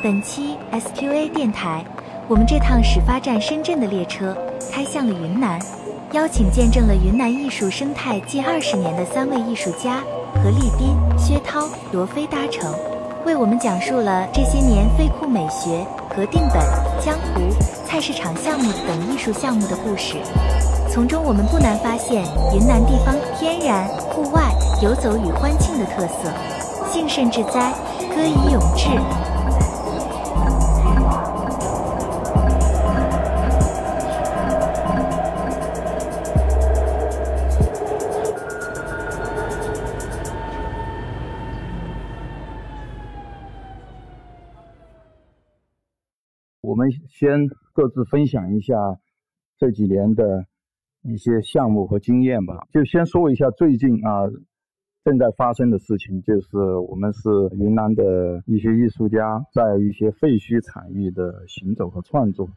本期 SQA 电台，我们这趟始发站深圳的列车开向了云南，邀请见证了云南艺术生态近二十年的三位艺术家何立斌、薛涛、罗飞搭乘，为我们讲述了这些年飞库美学、格定本、江湖、菜市场项目等艺术项目的故事。从中我们不难发现云南地方天然、户外、游走与欢庆的特色，幸甚至哉，歌以咏志。先各自分享一下这几年的一些项目和经验吧。就先说一下最近啊正在发生的事情，就是我们是云南的一些艺术家在一些废墟产域的行走和创作。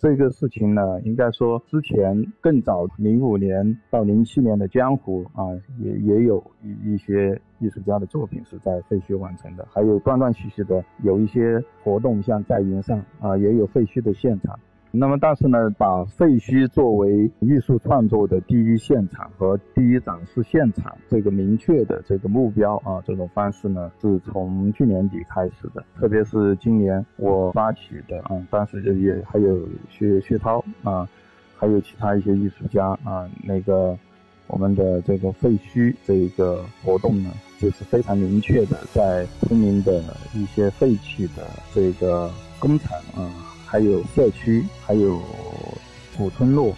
这个事情呢，应该说之前更早，零五年到零七年的江湖啊，也也有一一些艺术家的作品是在废墟完成的，还有断断续续的有一些活动，像在云上啊，也有废墟的现场。那么，但是呢，把废墟作为艺术创作的第一现场和第一展示现场这个明确的这个目标啊，这种方式呢，是从去年底开始的。特别是今年我发起的啊，当时就也还有薛薛涛啊，还有其他一些艺术家啊，那个我们的这个废墟这个活动呢，就是非常明确的在昆明的一些废弃的这个工厂啊。还有社区，还有古村落，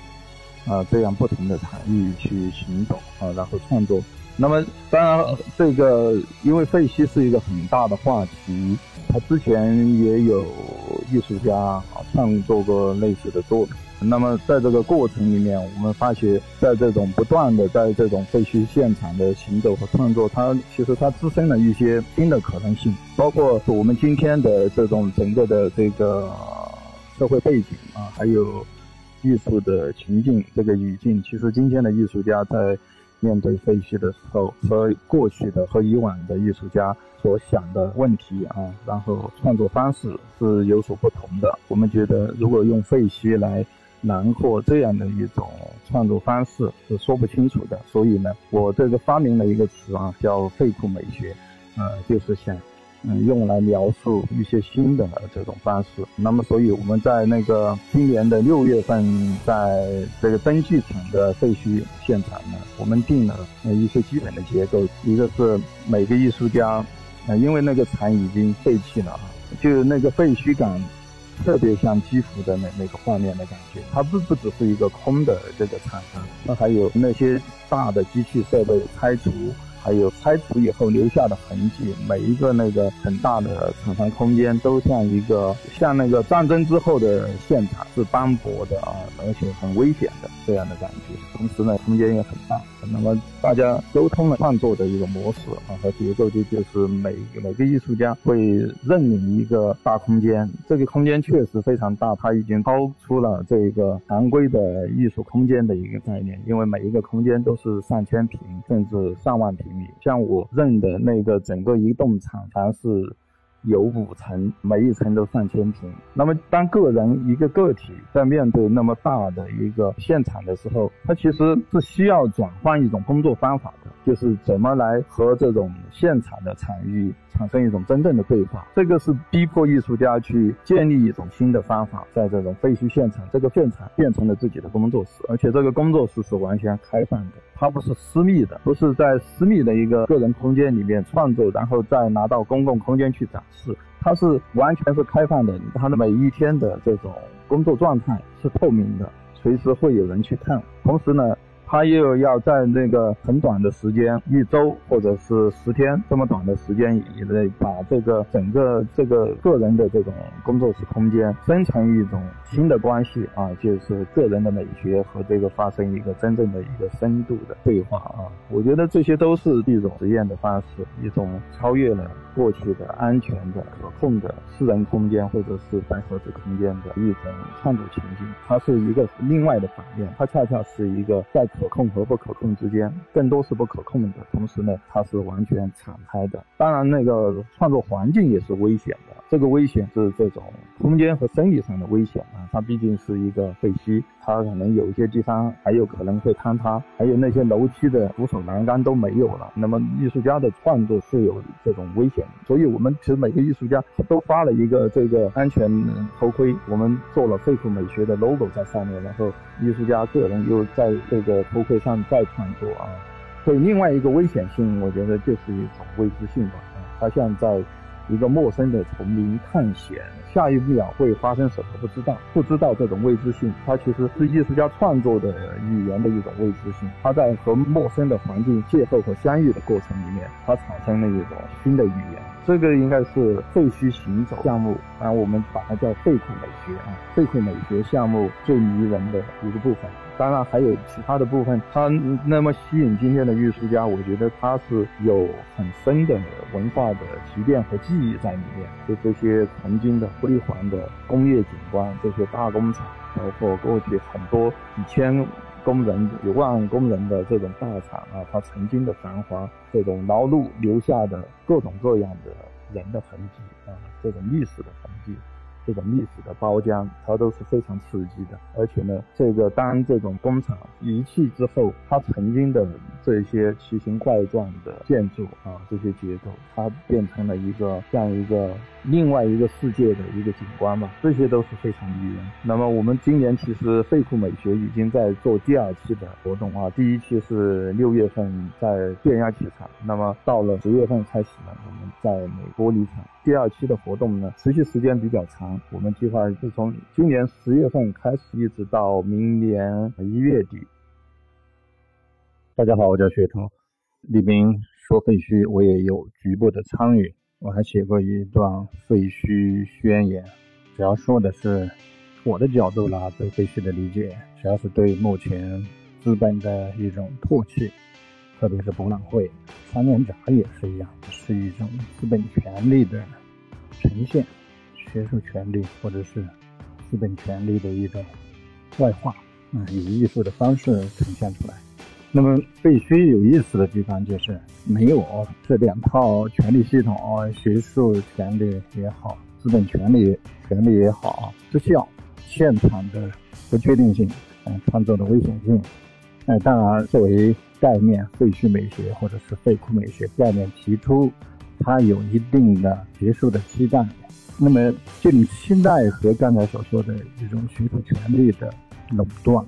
啊，这样不同的场域去行走啊，然后创作。那么，当然，这个因为废墟是一个很大的话题，他之前也有艺术家啊创作过类似的作品。那么，在这个过程里面，我们发现，在这种不断的在这种废墟现场的行走和创作，它其实它滋生了一些新的可能性，包括我们今天的这种整个的这个。社会背景啊，还有艺术的情境这个语境，其实今天的艺术家在面对废墟的时候，和过去的和以往的艺术家所想的问题啊，然后创作方式是有所不同的。我们觉得，如果用废墟来囊括这样的一种创作方式，是说不清楚的。所以呢，我这个发明了一个词啊，叫废库美学，呃，就是想。嗯，用来描述一些新的这种方式。那么，所以我们在那个今年的六月份，在这个灯具厂的废墟现场呢，我们定了一些基本的结构。一个是每个艺术家，呃，因为那个厂已经废弃了啊，就那个废墟感，特别像基辅的那那个画面的感觉。它不不只是一个空的这个厂房，那还有那些大的机器设备拆除。还有拆除以后留下的痕迹，每一个那个很大的厂房空间都像一个像那个战争之后的现场，是斑驳的啊，而且很危险的这样的感觉。同时呢，空间也很大。那么大家沟通了创作的一个模式啊和结构，就就是每每个艺术家会认领一个大空间，这个空间确实非常大，它已经超出了这个常规的艺术空间的一个概念，因为每一个空间都是上千平甚至上万平。像我认的那个整个一栋厂房是有五层，每一层都上千平。那么当个人一个个体在面对那么大的一个现场的时候，他其实是需要转换一种工作方法的，就是怎么来和这种现场的场域。产生一种真正的对话，这个是逼迫艺术家去建立一种新的方法，在这种废墟现场，这个现场变成了自己的工作室，而且这个工作室是完全开放的，它不是私密的，不是在私密的一个个人空间里面创作，然后再拿到公共空间去展示，它是完全是开放的，它的每一天的这种工作状态是透明的，随时会有人去看，同时呢。他又要在那个很短的时间，一周或者是十天这么短的时间以内，把这个整个这个个人的这种工作室空间生成一种新的关系啊，就是个人的美学和这个发生一个真正的一个深度的对话啊。我觉得这些都是一种实验的方式，一种超越了过去的安全的、可控的私人空间或者是白盒子空间的一种创作情境。它是一个另外的反面，它恰恰是一个在可控和不可控之间，更多是不可控的。同时呢，它是完全敞开的。当然，那个创作环境也是危险的。这个危险是这种空间和生理上的危险啊，它毕竟是一个废墟，它可能有一些地方还有可能会坍塌，还有那些楼梯的扶手栏杆都没有了。那么艺术家的创作是有这种危险的，所以我们其实每个艺术家都发了一个这个安全头盔，我们做了废库美学的 logo 在上面，然后艺术家个人又在这个头盔上再创作啊。所以另外一个危险性，我觉得就是一种未知性吧，啊，它像在。一个陌生的丛林探险，下一秒会发生什么不知道，不知道这种未知性，它其实是艺术家创作的语言的一种未知性。他在和陌生的环境邂逅和相遇的过程里面，他产生了一种新的语言。这个应该是废墟行走项目，啊，我们把它叫废库美学啊，废库美学项目最迷人的一个部分。当然还有其他的部分，它那么吸引今天的艺术家，我觉得它是有很深的文化的积淀和记忆在里面。就这些曾经的辉煌的工业景观，这些大工厂，包括过去很多几千工人、几万工人的这种大厂啊，它曾经的繁华，这种劳碌留下的各种各样的人的痕迹啊，这种历史的痕迹。这种历史的包浆，它都是非常刺激的。而且呢，这个当这种工厂遗弃之后，它曾经的这些奇形怪状的建筑啊，这些结构，它变成了一个这样一个另外一个世界的一个景观吧。这些都是非常迷人。那么我们今年其实废库美学已经在做第二期的活动啊，第一期是六月份在电压器厂，那么到了十月份开始呢，我们在美玻璃厂。第二期的活动呢，持续时间比较长。我们计划是从今年十月份开始，一直到明年一月底。大家好，我叫薛涛。李斌说废墟，我也有局部的参与。我还写过一段废墟宣言，主要说的是我的角度啦，对废墟的理解，主要是对目前资本的一种唾弃。特别是博览会、三年展也是一样，是一种资本权力的呈现，学术权力或者是资本权力的一种外化，啊，以艺术的方式呈现出来。那么必须有意思的地方就是没有这两套权力系统，学术权力也好，资本权力权力也好，失效，现场的不确定性，嗯，创作的危险性。那当然，作为概念，废墟美学或者是废库美学概念提出，它有一定的学术的期待。那么这种期待和刚才所说的这种学术权利的垄断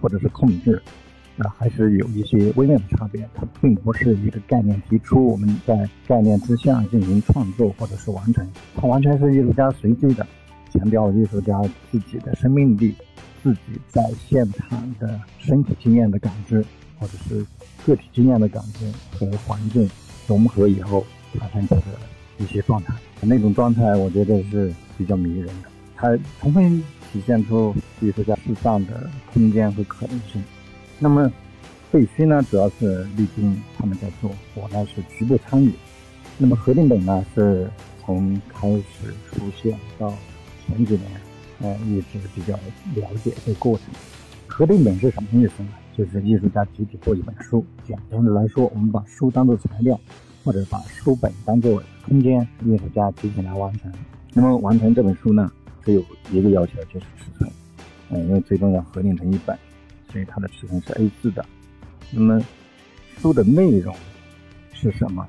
或者是控制，啊，还是有一些微妙的差别。它并不是一个概念提出，我们在概念之下进行创作或者是完成，它完全是艺术家随机的，强调艺术家自己的生命力。自己在现场的身体经验的感知，或者是个体经验的感知和环境融合以后产生的一些状态，那种状态我觉得是比较迷人的，它充分体现出艺术家适当的空间和可能性。那么废墟呢，主要是立斌他们在做，我呢是局部参与。那么核定本呢，是从开始出现到前几年。呃，一直比较了解这个过程。核定本是什么意思呢？就是艺术家集体做一本书。简单的来说，我们把书当做材料，或者把书本当做空间，艺术家集体来完成。那么完成这本书呢，只有一个要求，就是尺寸。嗯，因为最终要合订成一本，所以它的尺寸是 A4 的。那么书的内容是什么？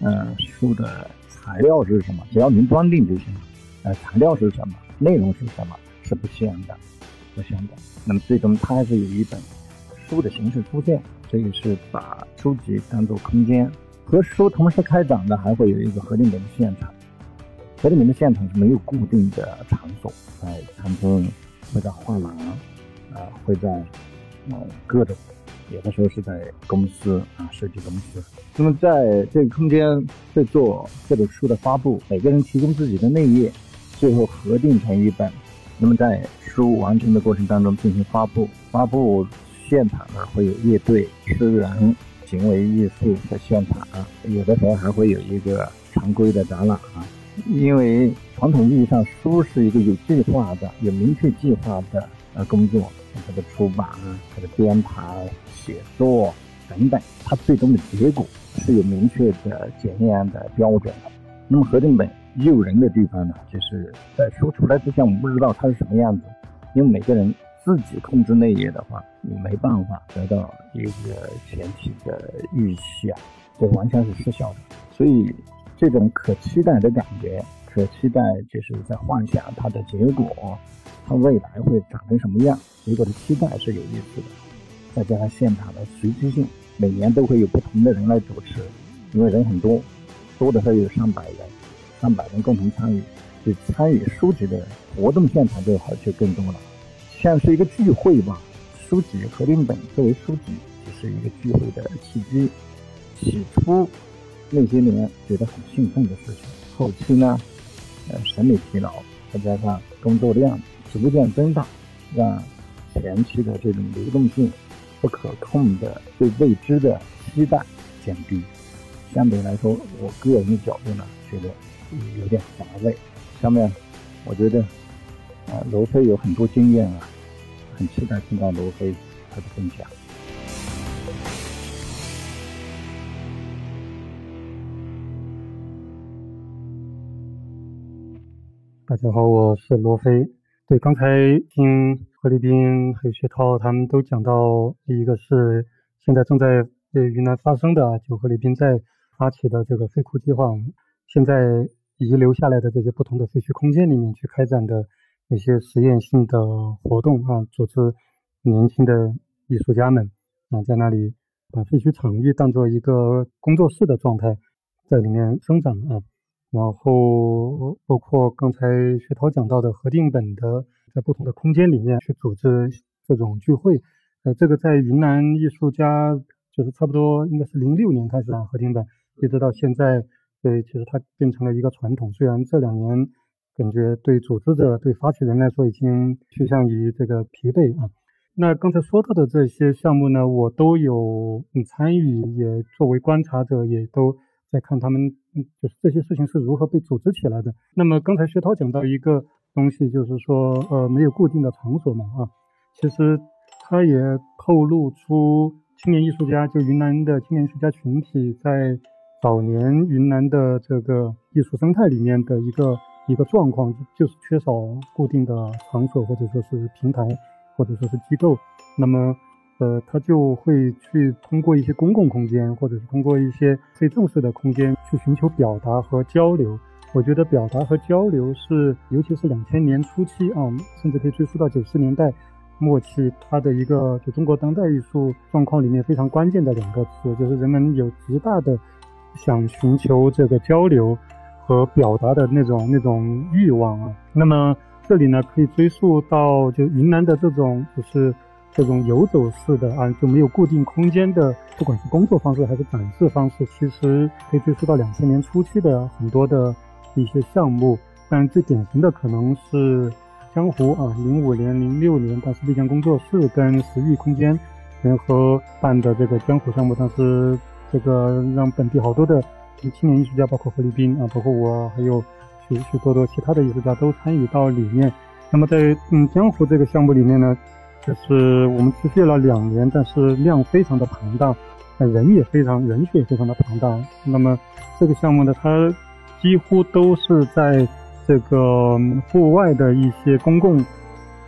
嗯，书的材料是什么？只要您装订就行了。呃，材料是什么？内容是什么？是不限的，不限的。那么最终它还是有一本书的形式出现，这个是把书籍当做空间，和书同时开展的，还会有一个核定本的现场。核定本的现场是没有固定的场所，在餐厅，会在画廊，啊，会在啊各种，有的时候是在公司啊设计公司。那么在这个空间在做这本书的发布，每个人提供自己的内页，最后合订成一本。那么在书完成的过程当中进行发布，发布现场呢会有乐队、诗人、行为艺术的现场啊，有的时候还会有一个常规的展览啊。因为传统意义上，书是一个有计划的、有明确计划的呃工作，它的出版啊、它的编排、写作等等，它最终的结果是有明确的检验的标准的。那么合订本诱人的地方呢，就是在书出来之前，我们不知道它是什么样子，因为每个人自己控制内页的话，你没办法得到一个前期的预期啊，这完全是失效的，所以。这种可期待的感觉，可期待就是在幻想它的结果，它未来会长成什么样？结果的期待是有意思的。再加上现场的随机性，每年都会有不同的人来主持，因为人很多，多的时候有上百人，上百人共同参与，就参与书籍的活动现场就好就更多了，像是一个聚会吧。书籍合订本作为书籍，就是一个聚会的契机。起初。那些年觉得很兴奋的事情，后期呢，呃，审美疲劳，再加上工作量逐渐增大，让前期的这种流动性、不可控的对未知的期待减低。相对来说，我个人的角度呢，觉得有点乏味。下面，我觉得，啊，罗非有很多经验啊，很期待听到罗非他的分享。大家好，我是罗非。对，刚才听何立斌还有薛涛他们都讲到，一个是现在正在呃云南发生的，就何立斌在发起的这个废库计划，现在遗留下来的这些不同的废墟空间里面去开展的一些实验性的活动啊，组织年轻的艺术家们啊，在那里把废墟场域当做一个工作室的状态，在里面生长啊。然后包括刚才薛涛讲到的核定本的，在不同的空间里面去组织这种聚会，呃，这个在云南艺术家就是差不多应该是零六年开始啊，核定本一直到现在，呃，其实它变成了一个传统。虽然这两年感觉对组织者、对发起人来说已经趋向于这个疲惫啊。那刚才说到的这些项目呢，我都有参与，也作为观察者，也都。在看他们，就是这些事情是如何被组织起来的。那么刚才薛涛讲到一个东西，就是说，呃，没有固定的场所嘛，啊，其实他也透露出青年艺术家，就云南的青年艺术家群体在早年云南的这个艺术生态里面的一个一个状况，就是缺少固定的场所或者说是平台或者说是机构。那么呃，他就会去通过一些公共空间，或者是通过一些非正式的空间去寻求表达和交流。我觉得表达和交流是，尤其是两千年初期啊，甚至可以追溯到九十年代末期，它的一个就中国当代艺术状况里面非常关键的两个词，就是人们有极大的想寻求这个交流和表达的那种那种欲望啊。那么这里呢，可以追溯到就云南的这种就是。这种游走式的啊，就没有固定空间的，不管是工作方式还是展示方式，其实可以追溯到两千年初期的很多的一些项目。但最典型的可能是江湖啊，零五年、零六年，当时丽江工作室跟时域空间联合办的这个江湖项目，当时这个让本地好多的青年艺术家，包括何立斌啊，包括我，还有许许多多其他的艺术家都参与到里面。那么在嗯江湖这个项目里面呢？就是我们持续了两年，但是量非常的庞大，人也非常人数也非常的庞大。那么这个项目呢，它几乎都是在这个户外的一些公共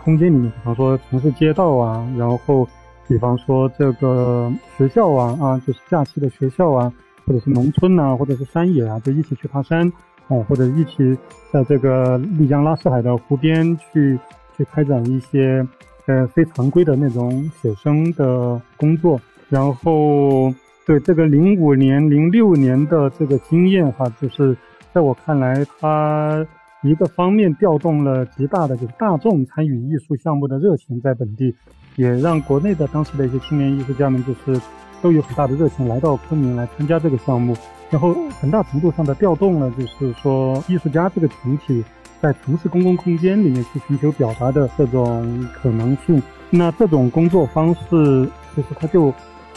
空间里面，比方说城市街道啊，然后比方说这个学校啊啊，就是假期的学校啊，或者是农村呐，或者是山野啊，就一起去爬山啊，或者一起在这个丽江拉市海的湖边去去开展一些。呃，非常规的那种写生的工作，然后对这个零五年、零六年的这个经验哈，就是在我看来，它一个方面调动了极大的就是大众参与艺术项目的热情在本地，也让国内的当时的一些青年艺术家们就是都有很大的热情来到昆明来参加这个项目，然后很大程度上的调动了就是说艺术家这个群体在城市公共空间里面去寻求表达的这种可能性。那这种工作方式其实它就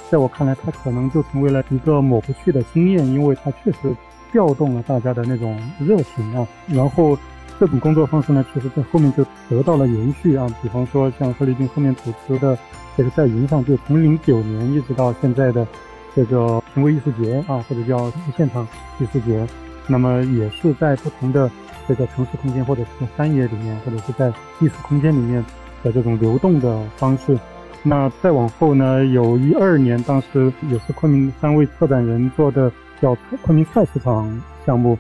在我看来，它可能就成为了一个抹不去的经验，因为它确实。调动了大家的那种热情啊，然后这种工作方式呢，其实在后面就得到了延续啊。比方说像贺立军后面主持的这个在云上，就从零九年一直到现在的这个行为艺术节啊，或者叫现场艺术节，那么也是在不同的这个城市空间，或者是山野里面，或者是在艺术空间里面的这种流动的方式。那再往后呢，有一二年，当时也是昆明三位策展人做的。叫昆明菜市场项目，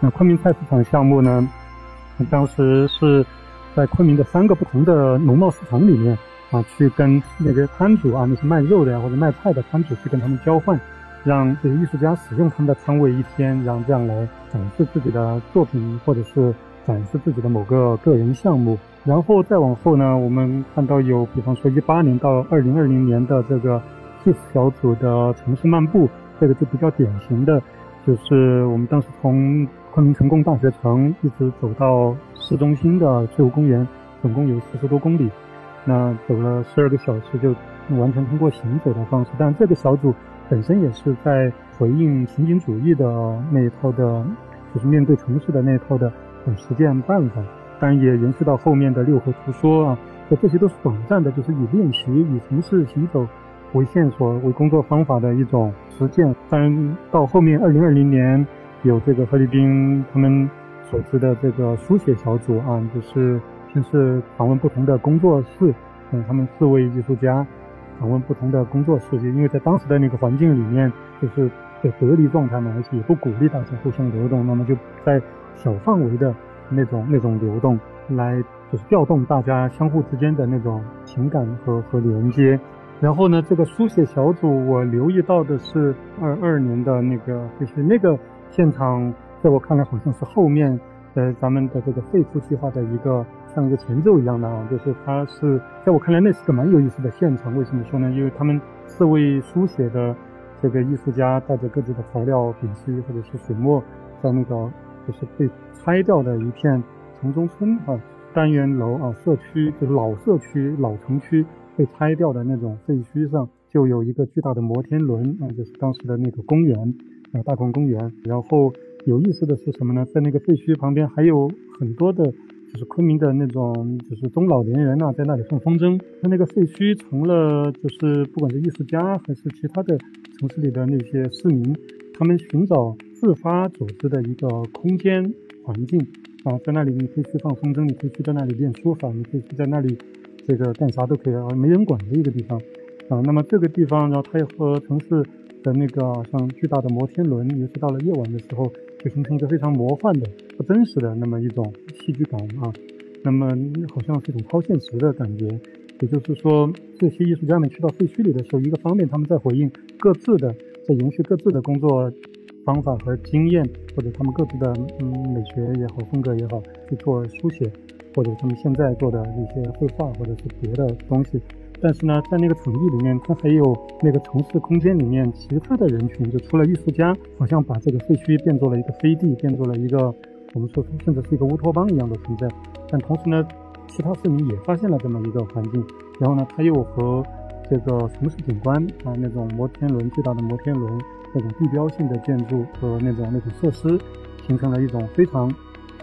那昆明菜市场项目呢？当时是在昆明的三个不同的农贸市场里面啊，去跟那个摊主啊，那些卖肉的呀或者卖菜的摊主去跟他们交换，让这个艺术家使用他们的摊位一天，然后这样来展示自己的作品或者是展示自己的某个个人项目。然后再往后呢，我们看到有，比方说一八年到二零二零年的这个 KISS 小组的城市漫步。这个就比较典型的，就是我们当时从昆明成功大学城一直走到市中心的翠湖公园，总共有四十多公里，那走了十二个小时，就完全通过行走的方式。但这个小组本身也是在回应情景主义的那一套的，就是面对城市的那一套的实践办法。当然也延续到后面的六合图说啊，这这些都是短暂的，就是以练习以城市行走。为线索、为工作方法的一种实践。当然，到后面二零二零年有这个菲律宾他们组织的这个书写小组啊，就是先是访问不同的工作室，嗯，他们四位艺术家访问不同的工作室，因为在当时的那个环境里面，就是在隔离状态嘛，而且也不鼓励大家互相流动，那么就在小范围的那种那种流动，来就是调动大家相互之间的那种情感和和连接。然后呢，这个书写小组，我留意到的是二二年的那个，就是那个现场，在我看来好像是后面，呃，咱们的这个废墟计划的一个像一个前奏一样的啊，就是它是在我看来那是个蛮有意思的现场。为什么说呢？因为他们四位书写的这个艺术家带着各自的材料、丙烯或者是水墨，在那个就是被拆掉的一片城中村啊，单元楼啊，社区就是老社区、老城区。被拆掉的那种废墟上，就有一个巨大的摩天轮啊，就是当时的那个公园啊，大矿公园。然后有意思的是什么呢？在那个废墟旁边还有很多的，就是昆明的那种，就是中老年人啊，在那里放风筝。它那个废墟成了，就是不管是艺术家还是其他的城市里的那些市民，他们寻找自发组织的一个空间环境啊，在那里你可以去放风筝，你可以去在那里练书法，你可以去在那里。这个干啥都可以啊，没人管的一个地方啊。那么这个地方，然后它也和城市的那个像巨大的摩天轮，尤其到了夜晚的时候，就形成一个非常魔幻的、不真实的那么一种戏剧感啊。那么好像是一种超现实的感觉。也就是说，这些艺术家们去到废墟里的时候，一个方面他们在回应各自的，在延续各自的工作方法和经验，或者他们各自的嗯美学也好、风格也好去做书写。或者他们现在做的一些绘画，或者是别的东西，但是呢，在那个场地里面，它还有那个城市空间里面其他的人群，就除了艺术家，好像把这个废墟变作了一个飞地，变作了一个我们说甚至是一个乌托邦一样的存在。但同时呢，其他市民也发现了这么一个环境，然后呢，它又和这个城市景观啊，那种摩天轮巨大的摩天轮，那种地标性的建筑和那种那种设施，形成了一种非常。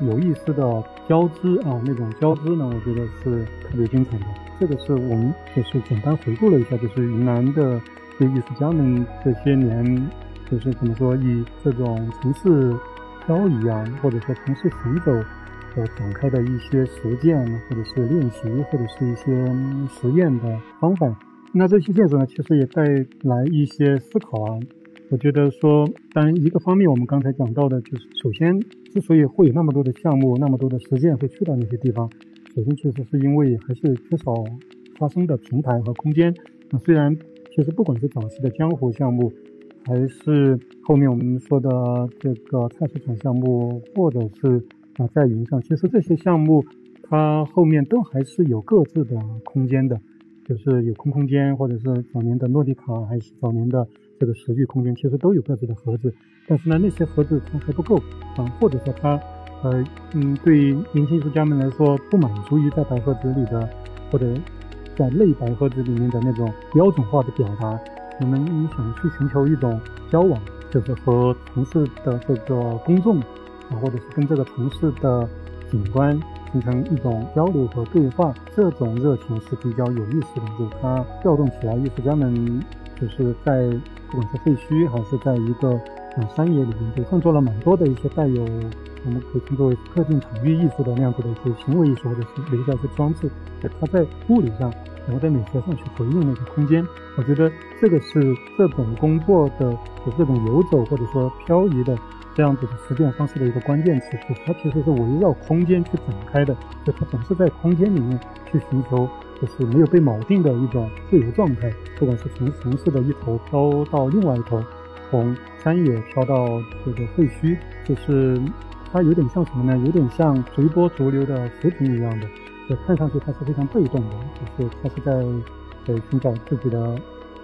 有意思的交织啊，那种交织呢，我觉得是特别精彩的。这个是我们就是简单回顾了一下，就是云南的这艺术家们这些年，就是怎么说，以这种城市漂移啊，或者说城市行走所展开的一些实践，或者是练习，或者是一些实验的方法。那这些建筑呢，其实也带来一些思考啊。我觉得说，当然一个方面，我们刚才讲到的就是，首先，之所以会有那么多的项目、那么多的实践会去到那些地方，首先其实是因为还是缺少发生的平台和空间。那虽然其实不管是早期的江湖项目，还是后面我们说的这个菜市场项目，或者是啊在云上。其实这些项目它后面都还是有各自的空间的，就是有空空间，或者是早年的诺迪卡，还是早年的这个时域空间，其实都有各自的盒子。但是呢，那些盒子它还不够啊，或者说它呃嗯对于年轻艺术家们来说不满足于在白盒子里的或者在类白盒子里面的那种标准化的表达。我们想去寻求一种交往，就是和城市的这个公众啊，或者是跟这个城市的景观形成一种交流和对话，这种热情是比较有意思的。就它调动起来艺术家们，就是在不管是废墟还是在一个啊山野里面，就创作了蛮多的一些带有我们可以称作为特定场域艺术的那样子的一些行为艺术，或者是留下一些装置，就它在物理上。然后在美学上去回应那个空间，我觉得这个是这种工作的，就这种游走或者说漂移的这样子的实践方式的一个关键词，就它其实是围绕空间去展开的，就它总是在空间里面去寻求，就是没有被锚定的一种自由状态，不管是从城市的一头飘到另外一头，从山野飘到这个废墟，就是它有点像什么呢？有点像随波逐流的浮萍一样的。就看上去它是非常被动的，就是它是在在寻找自己的，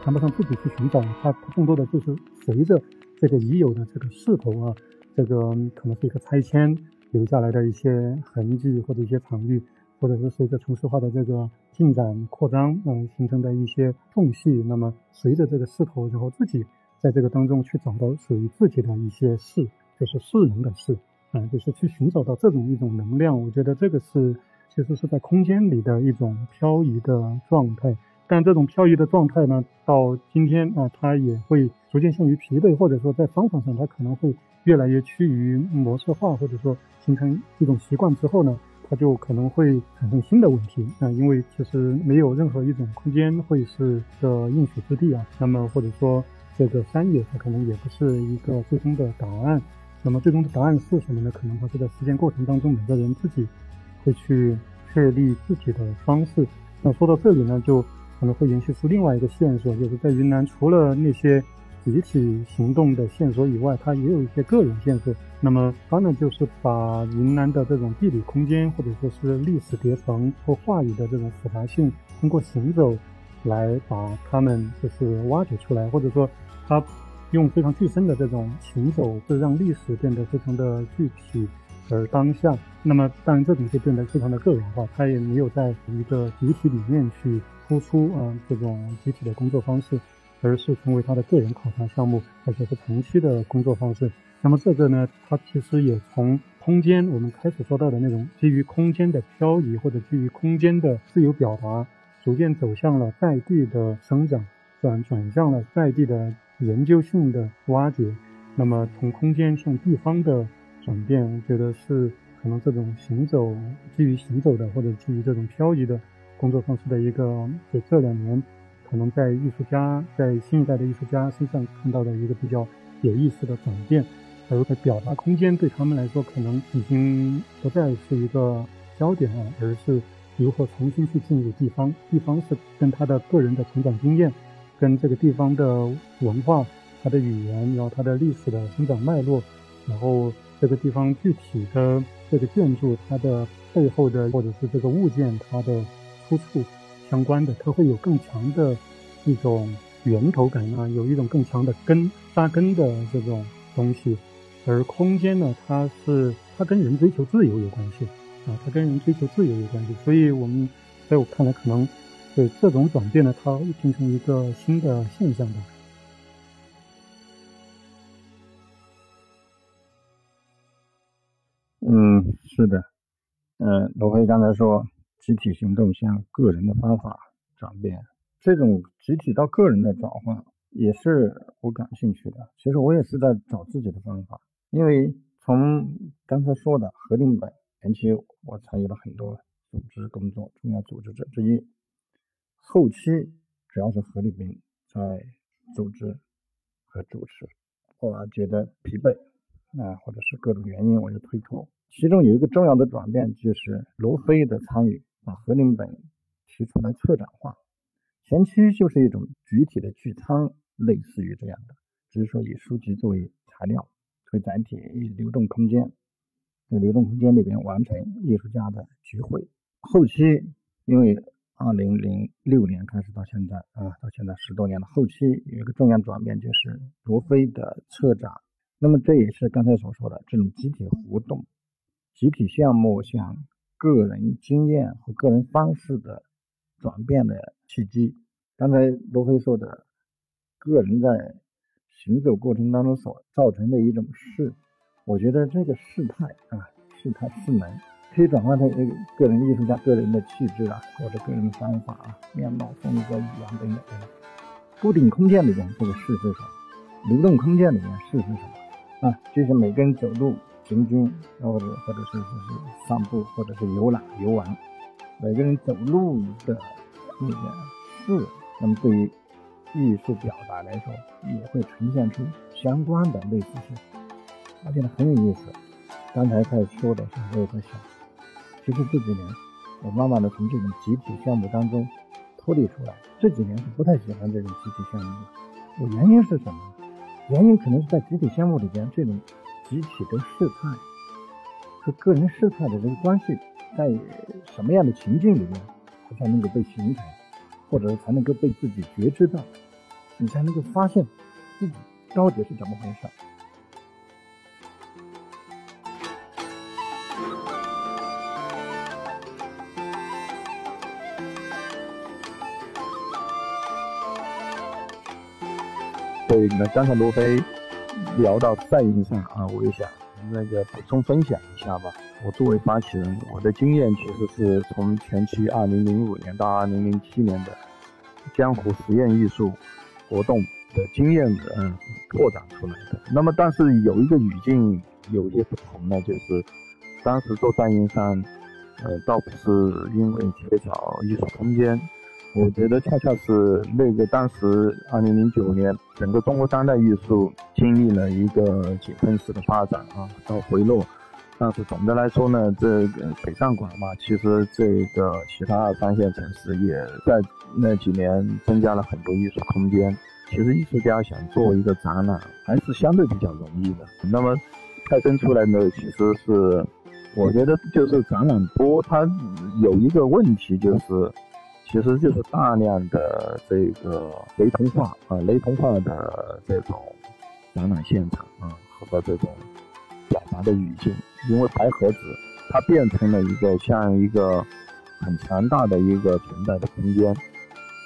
谈不上自己去寻找，他他更多的就是随着这个已有的这个势头啊，这个可能是一个拆迁留下来的一些痕迹或者一些场域，或者是随着城市化的这个进展扩张，嗯，形成的一些缝隙，那么随着这个势头，然后自己在这个当中去找到属于自己的一些势，就是势能的势啊，就是去寻找到这种一种能量，我觉得这个是。其实是在空间里的一种漂移的状态，但这种漂移的状态呢，到今天啊，它也会逐渐陷于疲惫，或者说在方法上，它可能会越来越趋于模式化，或者说形成一种习惯之后呢，它就可能会产生新的问题啊，因为其实没有任何一种空间会是个应许之地啊，那么或者说这个山野它可能也不是一个最终的答案，那么最终的答案是什么呢？可能它是在实践过程当中每个人自己。会去确立自己的方式。那说到这里呢，就可能会延续出另外一个线索，就是在云南，除了那些集体行动的线索以外，它也有一些个人线索。那么它呢，就是把云南的这种地理空间，或者说是历史叠层或话语的这种复杂性，通过行走来把它们就是挖掘出来，或者说它用非常具身的这种行走，是让历史变得非常的具体。而当下，那么当然这种就变得非常的个人化，它也没有在一个集体里面去突出啊这种集体的工作方式，而是成为他的个人考察项目，而且是长期的工作方式。那么这个呢，它其实也从空间我们开始说到的那种基于空间的漂移或者基于空间的自由表达，逐渐走向了在地的生长，转转向了在地的研究性的挖掘。那么从空间向地方的。转变，我觉得是可能这种行走基于行走的，或者基于这种漂移的工作方式的一个，就这两年可能在艺术家在新一代的艺术家身上看到的一个比较有意思的转变。而在表达空间对他们来说，可能已经不再是一个焦点了，而是如何重新去进入地方。地方是跟他的个人的成长经验，跟这个地方的文化、它的语言，然后它的历史的生长脉络，然后。这个地方具体的这个建筑，它的背后的或者是这个物件它的出处相关的，它会有更强的一种源头感啊，有一种更强的根扎根的这种东西。而空间呢，它是它跟人追求自由有关系啊，它跟人追求自由有关系。所以我们在我看来，可能对这种转变呢，它会形成一个新的现象吧。嗯，是的，嗯，罗辉刚才说集体行动向个人的方法转变，这种集体到个人的转换也是我感兴趣的。其实我也是在找自己的方法，因为从刚才说的何定本前期，我参与了很多组织工作，重要组织者之一。后期主要是何立斌在组织和主持，后来觉得疲惫，啊，或者是各种原因，我就推脱。其中有一个重要的转变，就是罗非的参与，把何林本提出来策展化。前期就是一种具体的聚仓，类似于这样的，只是说以书籍作为材料、作为载体，以流动空间在流动空间里边完成艺术家的聚会。后期因为二零零六年开始到现在啊，到现在十多年了，后期有一个重要转变就是罗非的策展。那么这也是刚才所说的这种集体活动、集体项目向个人经验和个人方式的转变的契机。刚才罗非说的，个人在行走过程当中所造成的一种事，我觉得这个事态啊，事态势能，可以转化成一个个人艺术家个人的气质啊，或者个人的方法啊、面貌、风格、语言等等。固定空间里边这个事是什么？流动空间里面事是什么？啊，就是每个人走路、行军，或者或者是就是散步，或者是游览、游玩，每个人走路的那个事，那么对于艺术表达来说，也会呈现出相关的类似性。我觉得很有意思。刚才在说的时候，我在想，其实这几年我慢慢的从这种集体项目当中脱离出来。这几年是不太喜欢这种集体项目的。我原因是什么？原因可能是在集体项目里边，这种集体的事态和个人事态的这个关系，在什么样的情境里面，它才能够被形成，或者才能够被自己觉知到，你才能够发现自己到底是怎么回事。对，那刚才罗非聊到赛云上啊，我也想那个补充分享一下吧。我作为发起人，我的经验其实是从前期二零零五年到二零零七年的江湖实验艺术活动的经验嗯拓展出来的。那么，但是有一个语境有些不同呢，就是当时做赛云上，呃，倒不是因为缺少艺术空间。我觉得恰恰是那个当时二零零九年，整个中国当代艺术经历了一个井喷式的发展啊，到回落。但是总的来说呢，这个北上广嘛，其实这个其他三线城市也在那几年增加了很多艺术空间。其实艺术家想做一个展览，还是相对比较容易的。那么派生出来呢，其实是我觉得就是展览多，它有一个问题就是。其实就是大量的这个雷同化啊，雷同化的这种展览现场啊，和这种表达的语境，因为白盒子它变成了一个像一个很强大的一个存在的空间，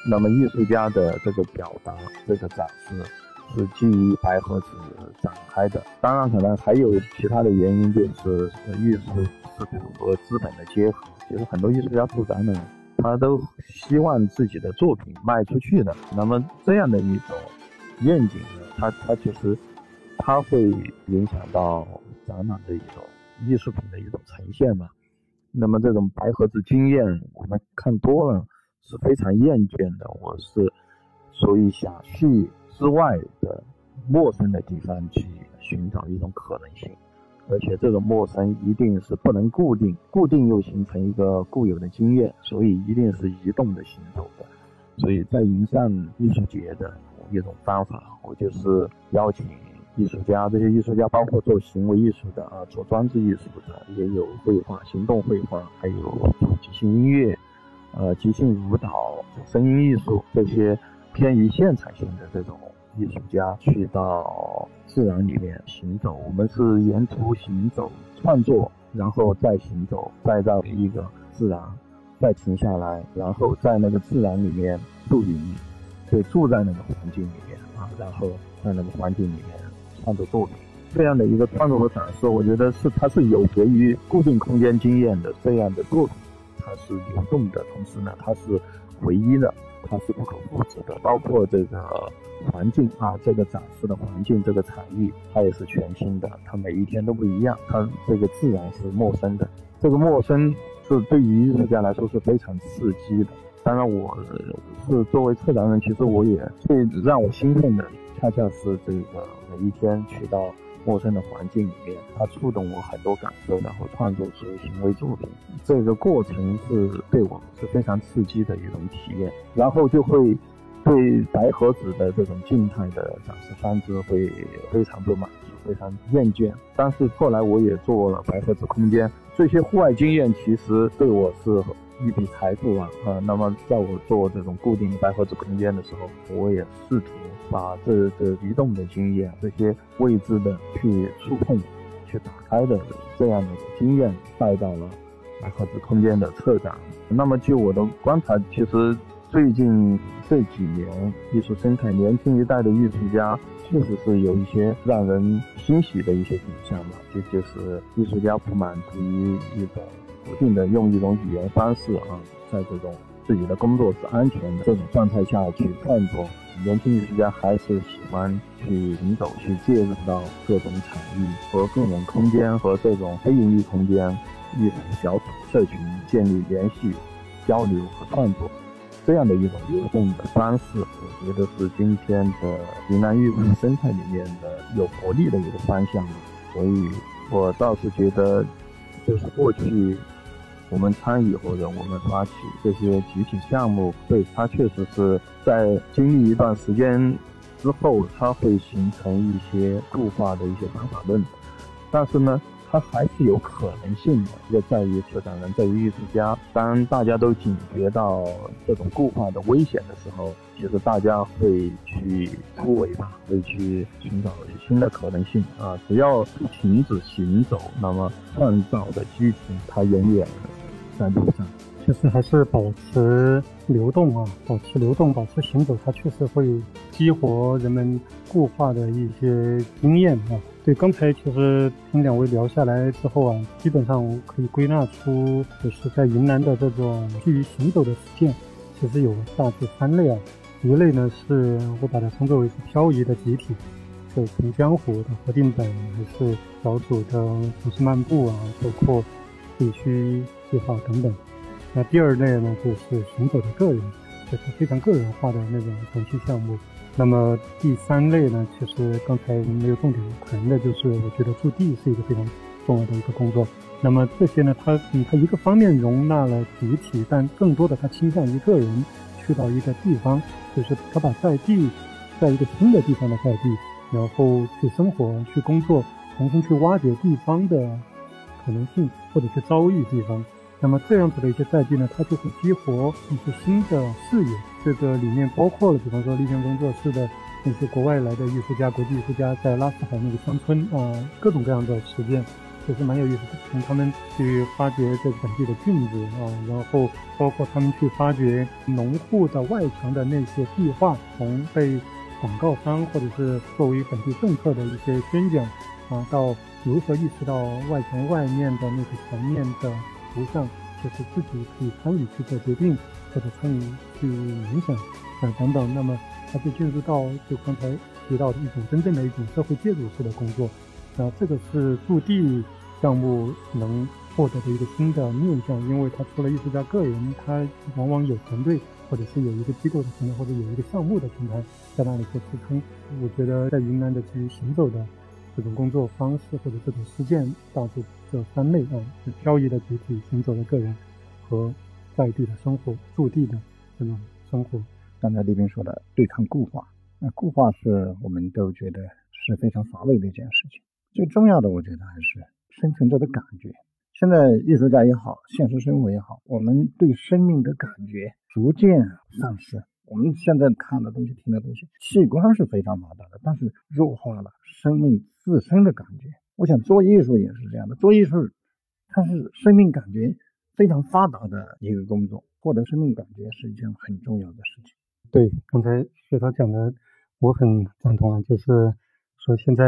那么艺术家的这个表达、这个展示是基于白盒子展开的。当然，可能还有其他的原因，就是艺术是和资本的结合。其实很多艺术家做展览。他都希望自己的作品卖出去的，那么这样的一种愿景呢，他他其实他会影响到展览的一种艺术品的一种呈现嘛。那么这种白盒子经验，我们看多了是非常厌倦的。我是所以想去之外的陌生的地方去寻找一种可能性。而且这种陌生一定是不能固定，固定又形成一个固有的经验，所以一定是移动的行走的。所以在云上艺术节的一种方法，我就是邀请艺术家，这些艺术家包括做行为艺术的啊，做装置艺术的，也有绘画、行动绘画，还有即兴音乐，呃，即兴舞蹈、声音艺术这些偏于现场性的这种。艺术家去到自然里面行走，我们是沿途行走创作，然后再行走，再到一个自然，再停下来，然后在那个自然里面住营，对，住在那个环境里面啊，然后在那个环境里面创作作品，这样的一个创作和展示，我觉得是它是有别于固定空间经验的这样的作品，它是流动的，同时呢，它是唯一的。它是不可复制的，包括这个环境啊，这个展示的环境，这个场域，它也是全新的，它每一天都不一样。它这个自然是陌生的，这个陌生是对于艺术家来说是非常刺激的。当然，我是作为策展人，其实我也最让我兴奋的，恰恰是这个每一天去到。陌生的环境里面，它触动我很多感受，然后创作出行为作品。这个过程是对我是非常刺激的一种体验，然后就会对白盒子的这种静态的展示方式会非常不满足。非常厌倦。但是后来我也做了白盒子空间，这些户外经验其实对我是一笔财富啊。呃，那么在我做这种固定白盒子空间的时候，我也试图把这这移动的经验，这些未知的去触碰、去打开的这样的经验带到了白盒子空间的策展。那么据我的观察，其实。最近这几年，艺术生态年轻一代的艺术家确实是有一些让人欣喜的一些景象吧。就就是艺术家不满足于一种固定的用一种语言方式啊，在这种自己的工作是安全的这种状态下去创作。年轻艺术家还是喜欢去行走，去介入到各种场域和各种空间和这种非盈利空间、艺术小组、社群建立联系、交流和创作。这样的一种流动的方式，我觉得是今天的云南艺术生态里面的有活力的一个方向。所以，我倒是觉得，就是过去我们参与或者我们发起这些集体项目，对它确实是在经历一段时间之后，它会形成一些固化的一些方法论。但是呢，它还是有可能性的，就在于策展人，在于艺术家。当大家都警觉到这种固化的危险的时候，其实大家会去突围吧，会去寻找新的可能性啊！只要不停止行走，那么创造的激情它永远在路上。其实还是保持流动啊，保持流动，保持行走，它确实会激活人们固化的一些经验啊。对，刚才其实听两位聊下来之后啊，基本上可以归纳出，就是在云南的这种基于行走的实践，其实有大致三类啊。一类呢是我把它称作为是漂移的集体，就从江湖的核定本，还是小组的城市漫步啊，包括地区计划等等。那第二类呢就是行走的个人，就是非常个人化的那种程序项目。那么第三类呢，其实刚才没有重点谈的，就是我觉得驻地是一个非常重要的一个工作。那么这些呢，它嗯，它一个方面容纳了集体，但更多的它倾向于个人去到一个地方，就是他把在地，在一个新的地方的在地，然后去生活、去工作，重新去挖掘地方的可能性，或者去遭遇地方。那么这样子的一些在地呢，它就会激活一些新的视野。这个里面包括了，比方说立天工作室的那些国外来的艺术家、国际艺术家在拉斯海那个乡村啊，各种各样的实践，其实蛮有意思的。从他们去发掘这本地的菌子啊，然后包括他们去发掘农户的外墙的那些壁画，从被广告商或者是作为本地政策的一些宣讲啊，到如何意识到外墙外面的那个墙面的。图像就是自己可以参与去做决定，或者参与去影响啊等等，那么它就进入到就刚才提到的一种真正的一种社会介入式的工作，啊，这个是驻地项目能获得的一个新的面向，因为它除了艺术家个人，他往往有团队，或者是有一个机构的平台，或者有一个项目的平台在那里做支撑。我觉得在云南的基于行走的。这种工作方式或者这种实践，大致这三类啊：是漂移的集体、行走的个人和在地的生活、驻地的这种生活。刚才李斌说的对抗固化，那固化是我们都觉得是非常乏味的一件事情。最重要的，我觉得还是生存者的感觉。现在艺术家也好，现实生活也好，我们对生命的感觉逐渐丧失。我们现在看的东西、听的东西，器官是非常发达的，但是弱化了生命自身的感觉。我想做艺术也是这样的，做艺术它是生命感觉非常发达的一个工作，获得生命感觉是一件很重要的事情。对，刚才学涛讲的，我很赞同啊，就是说现在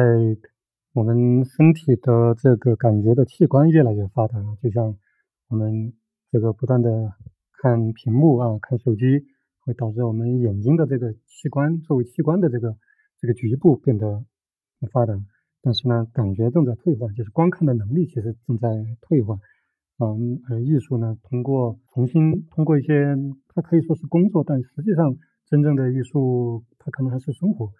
我们身体的这个感觉的器官越来越发达了，就像我们这个不断的看屏幕啊，看手机。会导致我们眼睛的这个器官作为器官的这个这个局部变得发达，但是呢，感觉正在退化，就是观看的能力其实正在退化。嗯，艺术呢，通过重新通过一些，它可以说是工作，但实际上真正的艺术它可能还是生活，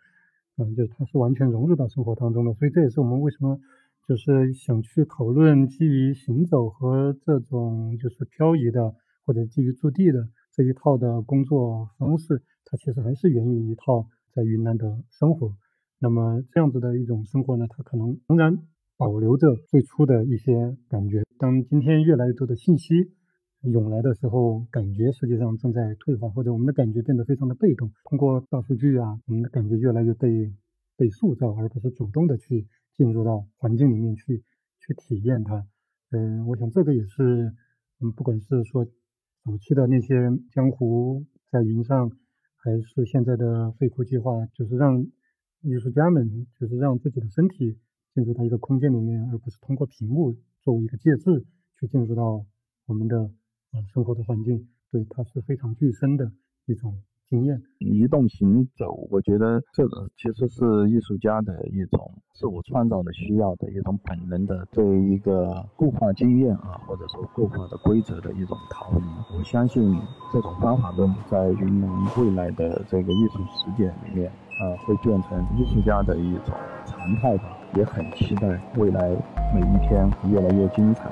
嗯，就是它是完全融入到生活当中的。所以这也是我们为什么就是想去讨论基于行走和这种就是漂移的，或者基于驻地的。这一套的工作方式，它其实还是源于一套在云南的生活。那么这样子的一种生活呢，它可能仍然保留着最初的一些感觉。当今天越来越多的信息涌来的时候，感觉实际上正在退化，或者我们的感觉变得非常的被动。通过大数据啊，我们的感觉越来越被被塑造，而不是主动的去进入到环境里面去去体验它。嗯，我想这个也是，嗯，不管是说早期的那些江湖在云上，还是现在的废库计划，就是让艺术家们，就是让自己的身体进入到一个空间里面，而不是通过屏幕作为一个介质去进入到我们的呃生活的环境，对，它是非常具身的一种。经验，移动行走，我觉得这个其实是艺术家的一种自我创造的需要的一种本能的对一个固化经验啊，或者说固化的规则的一种逃离。我相信这种方法论在云南未来的这个艺术实践里面啊，会变成艺术家的一种常态吧。也很期待未来每一天越来越精彩。